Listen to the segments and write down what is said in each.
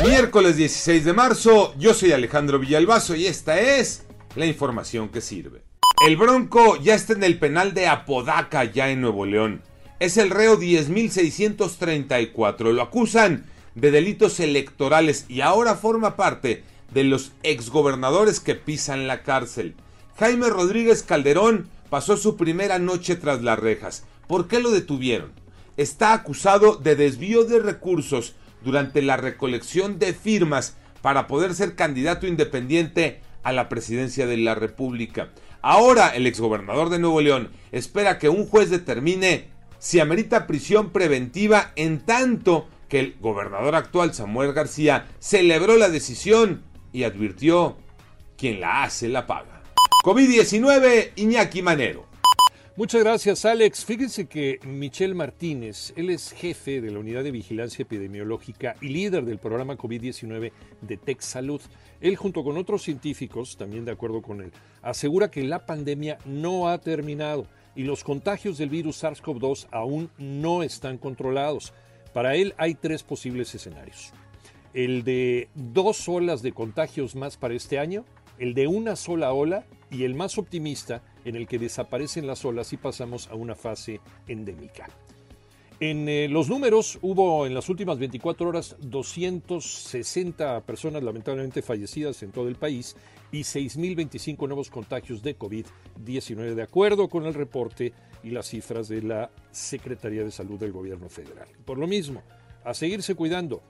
Miércoles 16 de marzo, yo soy Alejandro Villalbazo y esta es la información que sirve. El Bronco ya está en el penal de Apodaca, ya en Nuevo León. Es el reo 10.634. Lo acusan de delitos electorales y ahora forma parte de los exgobernadores que pisan la cárcel. Jaime Rodríguez Calderón pasó su primera noche tras las rejas. ¿Por qué lo detuvieron? Está acusado de desvío de recursos durante la recolección de firmas para poder ser candidato independiente a la presidencia de la República. Ahora el exgobernador de Nuevo León espera que un juez determine si amerita prisión preventiva en tanto que el gobernador actual Samuel García celebró la decisión y advirtió quien la hace la paga. COVID-19 Iñaki Manero. Muchas gracias, Alex. Fíjense que Michel Martínez, él es jefe de la Unidad de Vigilancia Epidemiológica y líder del programa COVID-19 de Tech Salud. Él, junto con otros científicos, también de acuerdo con él, asegura que la pandemia no ha terminado y los contagios del virus SARS-CoV-2 aún no están controlados. Para él hay tres posibles escenarios. El de dos olas de contagios más para este año, el de una sola ola y el más optimista en el que desaparecen las olas y pasamos a una fase endémica. En eh, los números hubo en las últimas 24 horas 260 personas lamentablemente fallecidas en todo el país y 6.025 nuevos contagios de COVID-19 de acuerdo con el reporte y las cifras de la Secretaría de Salud del Gobierno Federal. Por lo mismo, a seguirse cuidando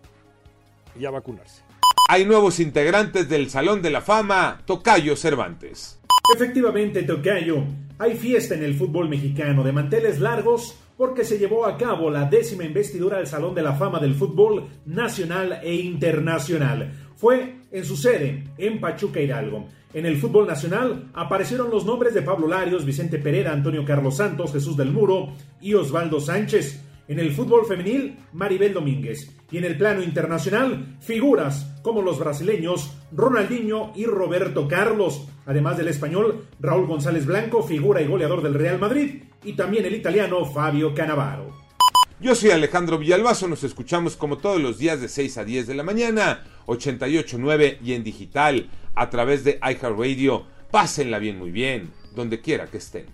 y a vacunarse. Hay nuevos integrantes del Salón de la Fama, Tocayo Cervantes. Efectivamente, Tocayo, hay fiesta en el fútbol mexicano de manteles largos porque se llevó a cabo la décima investidura al Salón de la Fama del Fútbol Nacional e Internacional. Fue en su sede, en Pachuca Hidalgo. En el fútbol nacional aparecieron los nombres de Pablo Larios, Vicente Pereira, Antonio Carlos Santos, Jesús del Muro y Osvaldo Sánchez. En el fútbol femenil, Maribel Domínguez. Y en el plano internacional, figuras como los brasileños Ronaldinho y Roberto Carlos. Además del español, Raúl González Blanco, figura y goleador del Real Madrid. Y también el italiano Fabio Canavaro. Yo soy Alejandro Villalbazo, nos escuchamos como todos los días de 6 a 10 de la mañana, 88.9 y en digital a través de iHeartRadio. Pásenla bien, muy bien, donde quiera que estén.